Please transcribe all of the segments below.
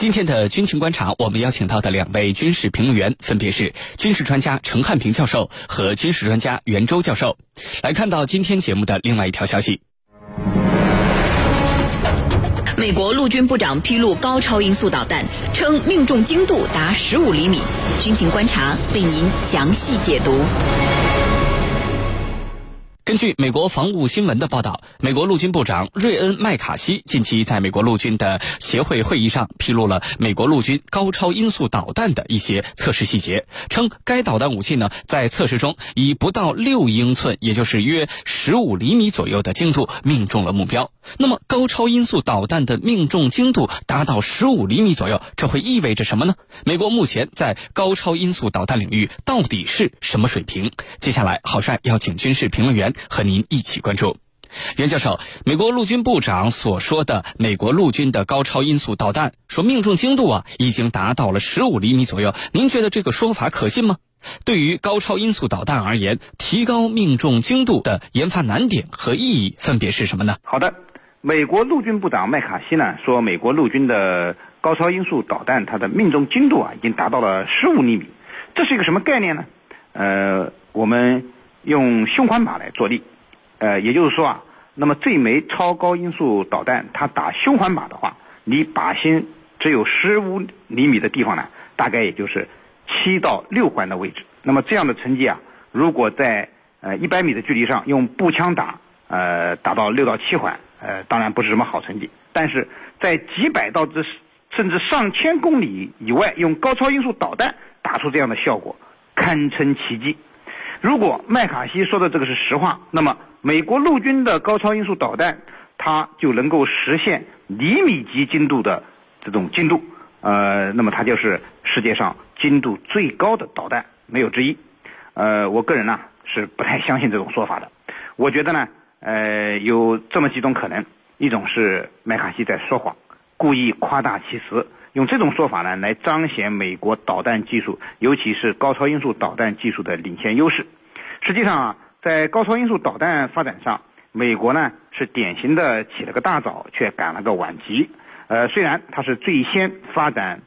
今天的军情观察，我们邀请到的两位军事评论员分别是军事专家陈汉平教授和军事专家袁周教授。来看到今天节目的另外一条消息。美国陆军部长披露高超音速导弹，称命中精度达十五厘米。军情观察为您详细解读。根据美国防务新闻的报道，美国陆军部长瑞恩·麦卡锡近期在美国陆军的协会会议上披露了美国陆军高超音速导弹的一些测试细节，称该导弹武器呢在测试中以不到六英寸，也就是约十五厘米左右的精度命中了目标。那么，高超音速导弹的命中精度达到十五厘米左右，这会意味着什么呢？美国目前在高超音速导弹领域到底是什么水平？接下来，郝帅要请军事评论员和您一起关注。袁教授，美国陆军部长所说的美国陆军的高超音速导弹，说命中精度啊已经达到了十五厘米左右，您觉得这个说法可信吗？对于高超音速导弹而言，提高命中精度的研发难点和意义分别是什么呢？好的。美国陆军部长麦卡锡呢说，美国陆军的高超音速导弹，它的命中精度啊，已经达到了十五厘米。这是一个什么概念呢？呃，我们用胸环靶来作例，呃，也就是说啊，那么这枚超高音速导弹，它打胸环靶的话，离靶心只有十五厘米的地方呢，大概也就是七到六环的位置。那么这样的成绩啊，如果在呃一百米的距离上用步枪打，呃，打到六到七环。呃，当然不是什么好成绩，但是在几百到这甚至上千公里以外，用高超音速导弹打出这样的效果，堪称奇迹。如果麦卡锡说的这个是实话，那么美国陆军的高超音速导弹，它就能够实现厘米级精度的这种精度，呃，那么它就是世界上精度最高的导弹，没有之一。呃，我个人呢是不太相信这种说法的，我觉得呢。呃，有这么几种可能，一种是麦卡锡在说谎，故意夸大其词，用这种说法呢来彰显美国导弹技术，尤其是高超音速导弹技术的领先优势。实际上啊，在高超音速导弹发展上，美国呢是典型的起了个大早，却赶了个晚集。呃，虽然它是最先发展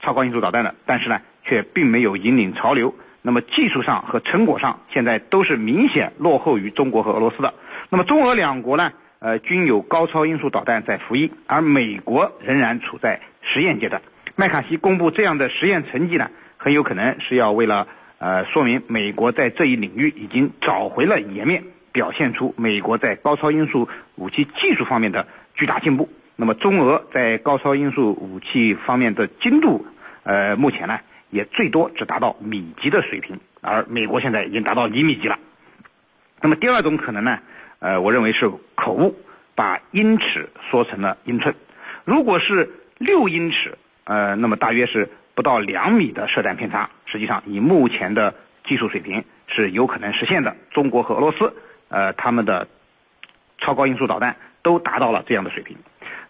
超高音速导弹的，但是呢，却并没有引领潮流。那么技术上和成果上，现在都是明显落后于中国和俄罗斯的。那么中俄两国呢，呃，均有高超音速导弹在服役，而美国仍然处在实验阶段。麦卡锡公布这样的实验成绩呢，很有可能是要为了呃说明美国在这一领域已经找回了颜面，表现出美国在高超音速武器技术方面的巨大进步。那么中俄在高超音速武器方面的精度，呃，目前呢？也最多只达到米级的水平，而美国现在已经达到厘米级了。那么第二种可能呢？呃，我认为是口误，把英尺说成了英寸。如果是六英尺，呃，那么大约是不到两米的射弹偏差，实际上以目前的技术水平是有可能实现的。中国和俄罗斯，呃，他们的超高音速导弹都达到了这样的水平。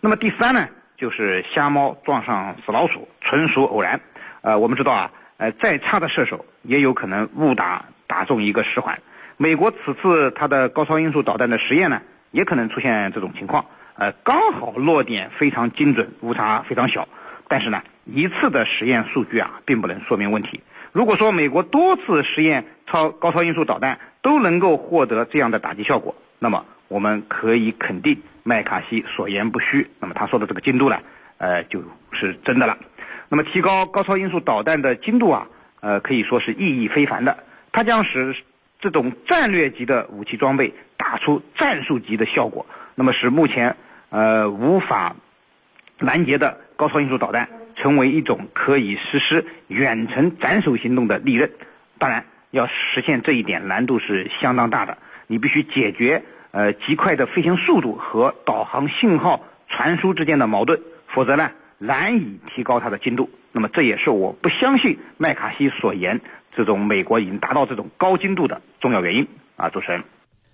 那么第三呢，就是瞎猫撞上死老鼠，纯属偶然。呃，我们知道啊，呃，再差的射手也有可能误打打中一个十环。美国此次它的高超音速导弹的实验呢，也可能出现这种情况，呃，刚好落点非常精准，误差非常小。但是呢，一次的实验数据啊，并不能说明问题。如果说美国多次实验超高超音速导弹都能够获得这样的打击效果，那么我们可以肯定麦卡锡所言不虚。那么他说的这个精度呢，呃，就是真的了。那么，提高高超音速导弹的精度啊，呃，可以说是意义非凡的。它将使这种战略级的武器装备打出战术级的效果，那么使目前呃无法拦截的高超音速导弹成为一种可以实施远程斩首行动的利刃。当然，要实现这一点难度是相当大的。你必须解决呃极快的飞行速度和导航信号传输之间的矛盾，否则呢？难以提高它的精度，那么这也是我不相信麦卡锡所言这种美国已经达到这种高精度的重要原因啊！主持人，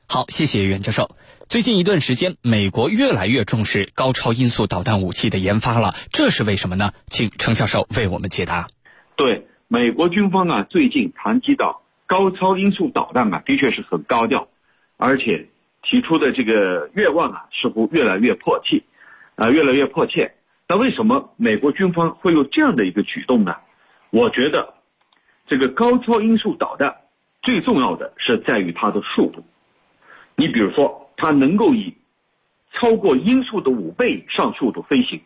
好，谢谢袁教授。最近一段时间，美国越来越重视高超音速导弹武器的研发了，这是为什么呢？请程教授为我们解答。对，美国军方啊，最近谈及到高超音速导弹啊，的确是很高调，而且提出的这个愿望啊，似乎越来越迫切，啊，越来越迫切。那为什么美国军方会有这样的一个举动呢？我觉得，这个高超音速导弹最重要的是在于它的速度。你比如说，它能够以超过音速的五倍以上速度飞行，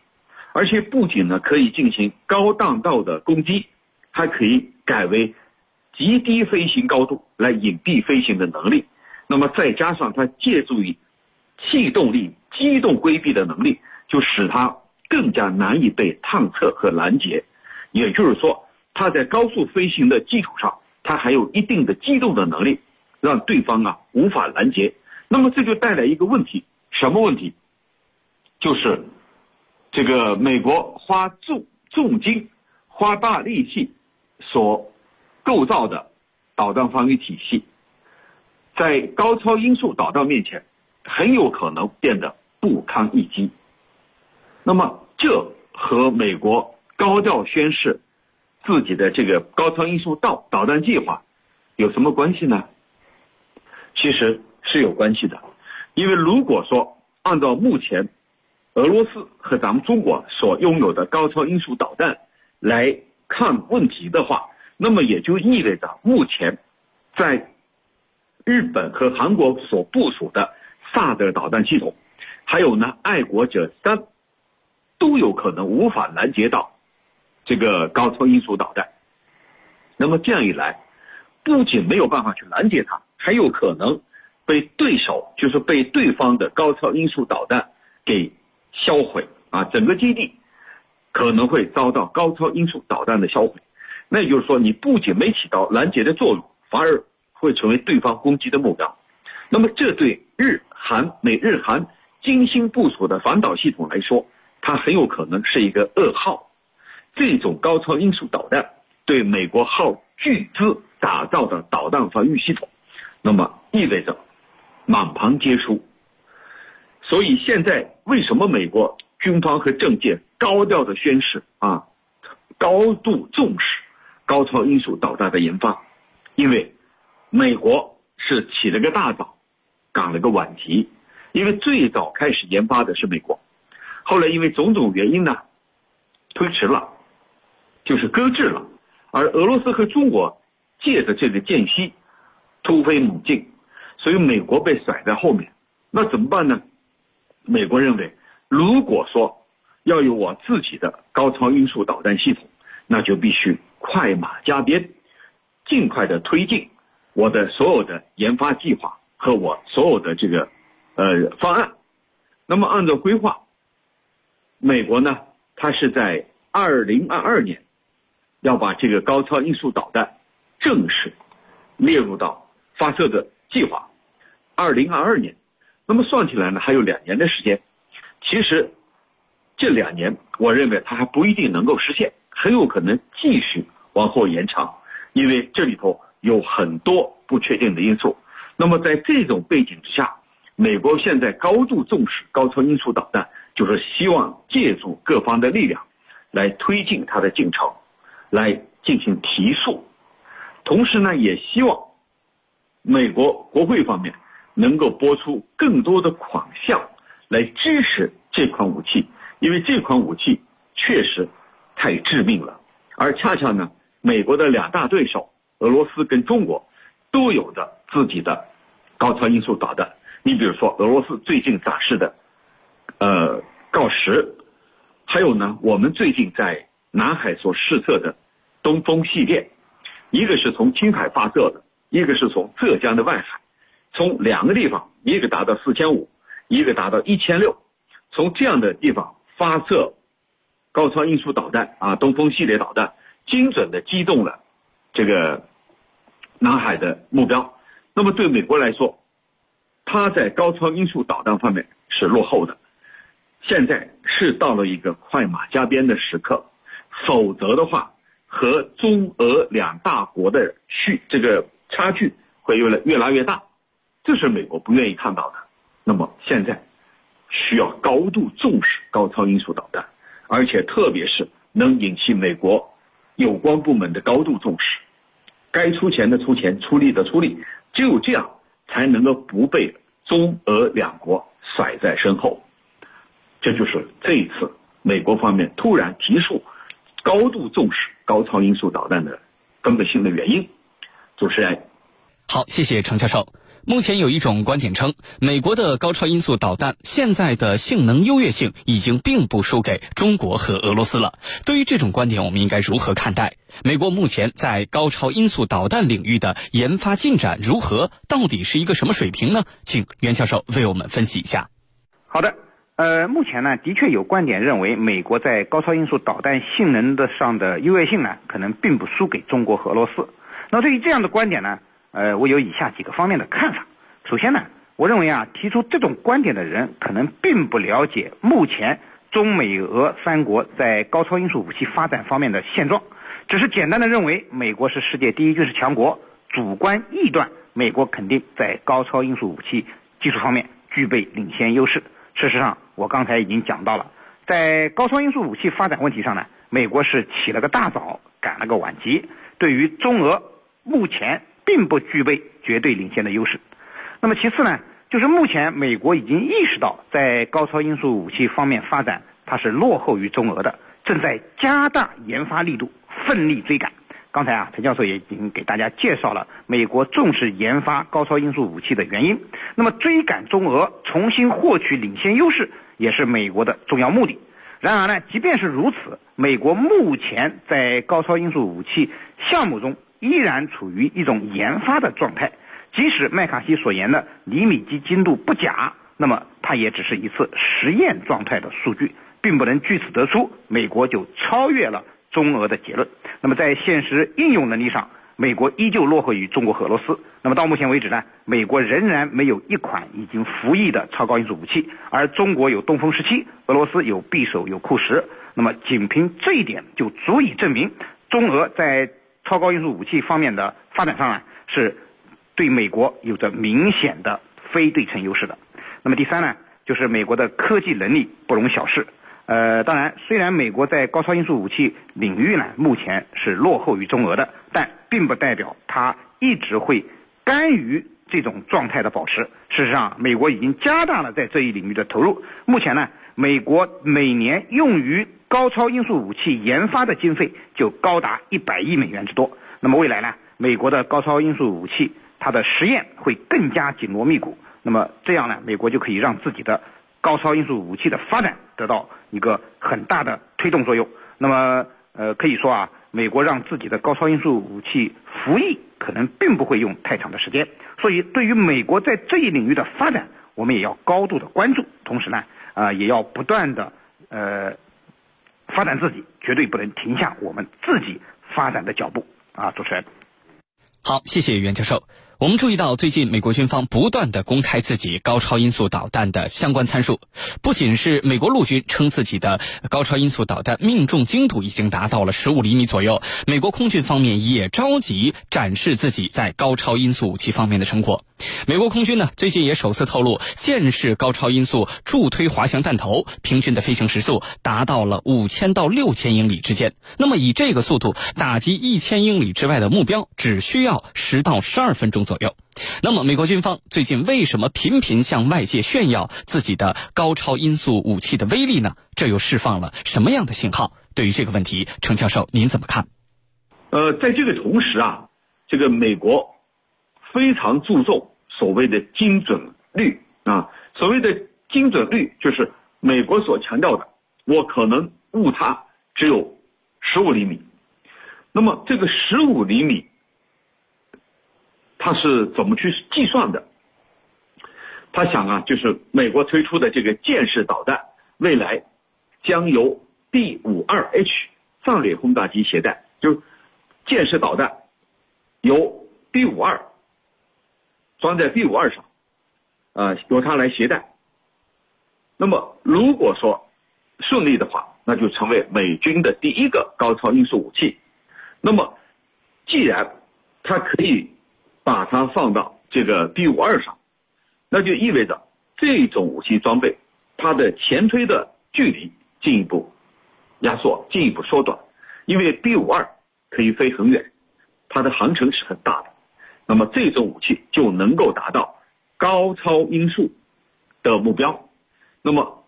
而且不仅呢可以进行高弹道的攻击，还可以改为极低飞行高度来隐蔽飞行的能力。那么再加上它借助于气动力机动规避的能力，就使它更加难以被探测和拦截。也就是说，它在高速飞行的基础上，它还有一定的机动的能力，让对方啊无法拦截。那么这就带来一个问题，什么问题？就是这个美国花重重金、花大力气所构造的导弹防御体系，在高超音速导弹面前，很有可能变得不堪一击。那么，这和美国高调宣示自己的这个高超音速导导弹计划有什么关系呢？其实。是有关系的，因为如果说按照目前俄罗斯和咱们中国所拥有的高超音速导弹来看问题的话，那么也就意味着目前在日本和韩国所部署的萨德导弹系统，还有呢爱国者三都有可能无法拦截到这个高超音速导弹。那么这样一来，不仅没有办法去拦截它，还有可能。被对手就是被对方的高超音速导弹给销毁啊，整个基地可能会遭到高超音速导弹的销毁。那也就是说，你不仅没起到拦截的作用，反而会成为对方攻击的目标。那么，这对日韩美日韩精心部署的反导系统来说，它很有可能是一个噩耗。这种高超音速导弹对美国耗巨资打造的导弹防御系统，那么意味着。满盘皆输，所以现在为什么美国军方和政界高调的宣誓啊，高度重视高超音速导弹的研发？因为美国是起了个大早，赶了个晚集。因为最早开始研发的是美国，后来因为种种原因呢，推迟了，就是搁置了。而俄罗斯和中国借着这个间隙，突飞猛进。所以美国被甩在后面，那怎么办呢？美国认为，如果说要有我自己的高超音速导弹系统，那就必须快马加鞭，尽快的推进我的所有的研发计划和我所有的这个呃方案。那么按照规划，美国呢，它是在二零二二年要把这个高超音速导弹正式列入到发射的计划。二零二二年，那么算起来呢，还有两年的时间。其实这两年，我认为它还不一定能够实现，很有可能继续往后延长，因为这里头有很多不确定的因素。那么在这种背景之下，美国现在高度重视高超音速导弹，就是希望借助各方的力量来推进它的进程，来进行提速。同时呢，也希望美国国会方面。能够拨出更多的款项来支持这款武器，因为这款武器确实太致命了。而恰恰呢，美国的两大对手俄罗斯跟中国都有着自己的高超音速导弹。你比如说，俄罗斯最近展示的呃锆石，还有呢，我们最近在南海所试测的东风系列，一个是从青海发射的，一个是从浙江的外海。从两个地方，一个达到四千五，一个达到一千六，从这样的地方发射高超音速导弹啊，东风系列导弹，精准的击中了这个南海的目标。那么对美国来说，它在高超音速导弹方面是落后的，现在是到了一个快马加鞭的时刻，否则的话，和中俄两大国的距这个差距会越来越拉越大。这是美国不愿意看到的。那么现在需要高度重视高超音速导弹，而且特别是能引起美国有关部门的高度重视，该出钱的出钱，出力的出力，只有这样才能够不被中俄两国甩在身后。这就是这一次美国方面突然提出高度重视高超音速导弹的根本性的原因。主持人，好，谢谢程教授。目前有一种观点称，美国的高超音速导弹现在的性能优越性已经并不输给中国和俄罗斯了。对于这种观点，我们应该如何看待？美国目前在高超音速导弹领域的研发进展如何？到底是一个什么水平呢？请袁教授为我们分析一下。好的，呃，目前呢，的确有观点认为，美国在高超音速导弹性能的上的优越性呢，可能并不输给中国和俄罗斯。那对于这样的观点呢？呃，我有以下几个方面的看法。首先呢，我认为啊，提出这种观点的人可能并不了解目前中美俄三国在高超音速武器发展方面的现状，只是简单的认为美国是世界第一军事强国，主观臆断美国肯定在高超音速武器技术方面具备领先优势。事实上，我刚才已经讲到了，在高超音速武器发展问题上呢，美国是起了个大早，赶了个晚集，对于中俄目前。并不具备绝对领先的优势。那么其次呢，就是目前美国已经意识到，在高超音速武器方面发展，它是落后于中俄的，正在加大研发力度，奋力追赶。刚才啊，陈教授也已经给大家介绍了美国重视研发高超音速武器的原因。那么追赶中俄，重新获取领先优势，也是美国的重要目的。然而呢，即便是如此，美国目前在高超音速武器项目中。依然处于一种研发的状态，即使麦卡锡所言的厘米级精度不假，那么它也只是一次实验状态的数据，并不能据此得出美国就超越了中俄的结论。那么在现实应用能力上，美国依旧落后于中国和俄罗斯。那么到目前为止呢，美国仍然没有一款已经服役的超高音速武器，而中国有东风十七，俄罗斯有匕首有库什。那么仅凭这一点就足以证明中俄在。超高音速武器方面的发展上啊，是对美国有着明显的非对称优势的。那么第三呢，就是美国的科技能力不容小视。呃，当然，虽然美国在高超音速武器领域呢，目前是落后于中俄的，但并不代表它一直会甘于这种状态的保持。事实上，美国已经加大了在这一领域的投入。目前呢，美国每年用于高超音速武器研发的经费就高达一百亿美元之多。那么未来呢？美国的高超音速武器，它的实验会更加紧锣密鼓。那么这样呢，美国就可以让自己的高超音速武器的发展得到一个很大的推动作用。那么呃，可以说啊，美国让自己的高超音速武器服役，可能并不会用太长的时间。所以，对于美国在这一领域的发展，我们也要高度的关注。同时呢，啊，也要不断的呃。发展自己，绝对不能停下我们自己发展的脚步啊！主持人，好，谢谢袁教授。我们注意到，最近美国军方不断的公开自己高超音速导弹的相关参数，不仅是美国陆军称自己的高超音速导弹命中精度已经达到了十五厘米左右，美国空军方面也着急展示自己在高超音速武器方面的成果。美国空军呢，最近也首次透露，舰式高超音速助推滑翔弹头平均的飞行时速达到了五千到六千英里之间。那么以这个速度打击一千英里之外的目标，只需要十到十二分钟。左右，那么美国军方最近为什么频频向外界炫耀自己的高超音速武器的威力呢？这又释放了什么样的信号？对于这个问题，程教授您怎么看？呃，在这个同时啊，这个美国非常注重所谓的精准率啊，所谓的精准率就是美国所强调的，我可能误差只有十五厘米，那么这个十五厘米。他是怎么去计算的？他想啊，就是美国推出的这个舰式导弹，未来将由 B 五二 H 战略轰炸机携带，就舰式导弹由 B 五二装在 B 五二上，呃，由它来携带。那么如果说顺利的话，那就成为美军的第一个高超音速武器。那么既然它可以。把它放到这个 B 五二上，那就意味着这种武器装备它的前推的距离进一步压缩、进一步缩短，因为 B 五二可以飞很远，它的航程是很大的，那么这种武器就能够达到高超音速的目标，那么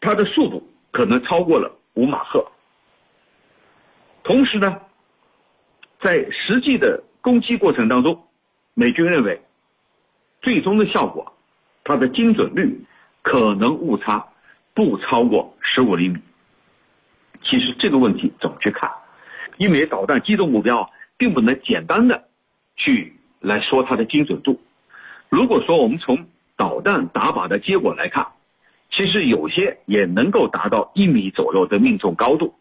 它的速度可能超过了五马赫。同时呢，在实际的攻击过程当中，美军认为最终的效果，它的精准率可能误差不超过十五厘米。其实这个问题怎么去看？因为导弹击中目标，并不能简单的去来说它的精准度。如果说我们从导弹打靶的结果来看，其实有些也能够达到一米左右的命中高度。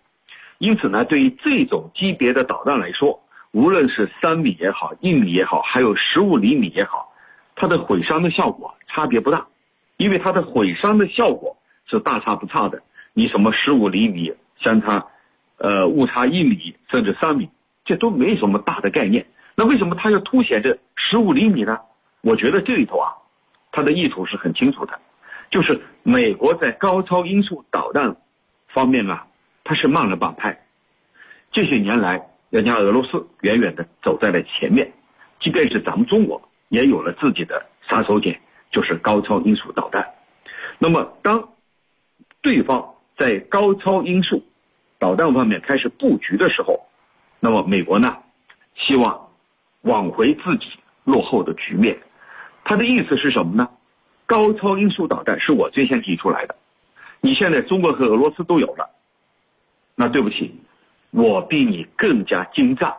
因此呢，对于这种级别的导弹来说，无论是三米也好，一米也好，还有十五厘米也好，它的毁伤的效果差别不大，因为它的毁伤的效果是大差不差的。你什么十五厘米相差，呃，误差一米甚至三米，这都没什么大的概念。那为什么它要凸显这十五厘米呢？我觉得这里头啊，它的意图是很清楚的，就是美国在高超音速导弹方面啊。他是慢了半拍，这些年来，人家俄罗斯远远的走在了前面，即便是咱们中国也有了自己的杀手锏，就是高超音速导弹。那么，当对方在高超音速导弹方面开始布局的时候，那么美国呢，希望挽回自己落后的局面。他的意思是什么呢？高超音速导弹是我最先提出来的，你现在中国和俄罗斯都有了。那对不起，我比你更加精湛，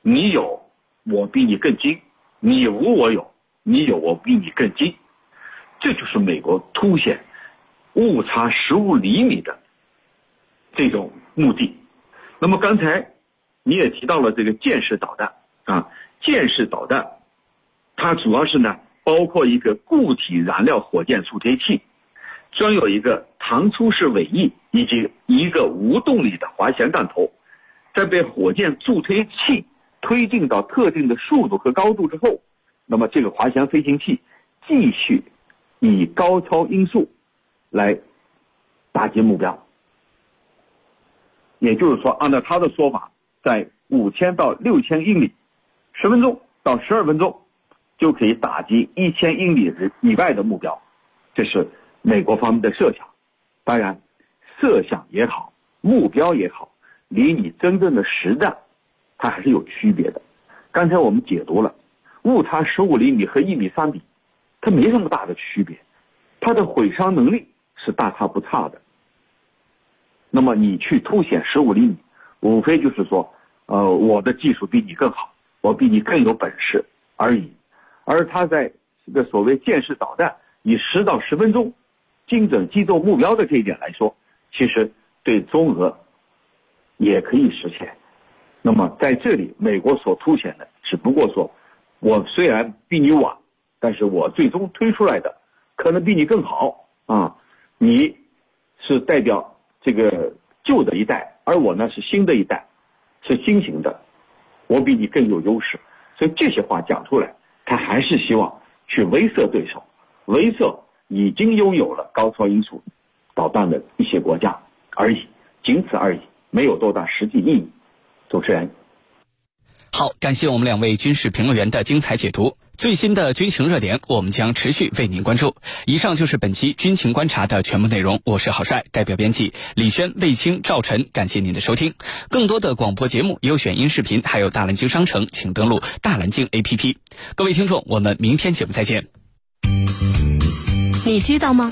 你有我比你更精，你无我有，你有我比你更精，这就是美国凸显误差十五厘米的这种目的。那么刚才你也提到了这个箭式导弹啊，箭式导弹它主要是呢包括一个固体燃料火箭助推器。装有一个弹出式尾翼以及一个无动力的滑翔弹头，在被火箭助推器推进到特定的速度和高度之后，那么这个滑翔飞行器继续以高超音速来打击目标。也就是说，按照他的说法，在五千到六千英里，十分钟到十二分钟就可以打击一千英里以外的目标，这是。美国方面的设想，当然，设想也好，目标也好，离你真正的实战，它还是有区别的。刚才我们解读了，误差十五厘米和一米三比，它没什么大的区别，它的毁伤能力是大差不差的。那么你去凸显十五厘米，无非就是说，呃，我的技术比你更好，我比你更有本事而已。而他在这个所谓箭式导弹，以十到十分钟。精准击中目标的这一点来说，其实对中俄也可以实现。那么在这里，美国所凸显的只不过说，我虽然比你晚，但是我最终推出来的可能比你更好啊。你是代表这个旧的一代，而我呢是新的一代，是新型的，我比你更有优势。所以这些话讲出来，他还是希望去威慑对手，威慑。已经拥有了高超音速导弹的一些国家而已，仅此而已，没有多大实际意义。主持人，好，感谢我们两位军事评论员的精彩解读。最新的军情热点，我们将持续为您关注。以上就是本期军情观察的全部内容。我是郝帅，代表编辑李轩、卫青、赵晨，感谢您的收听。更多的广播节目、优选音视频，还有大蓝鲸商城，请登录大蓝鲸 APP。各位听众，我们明天节目再见。你知道吗？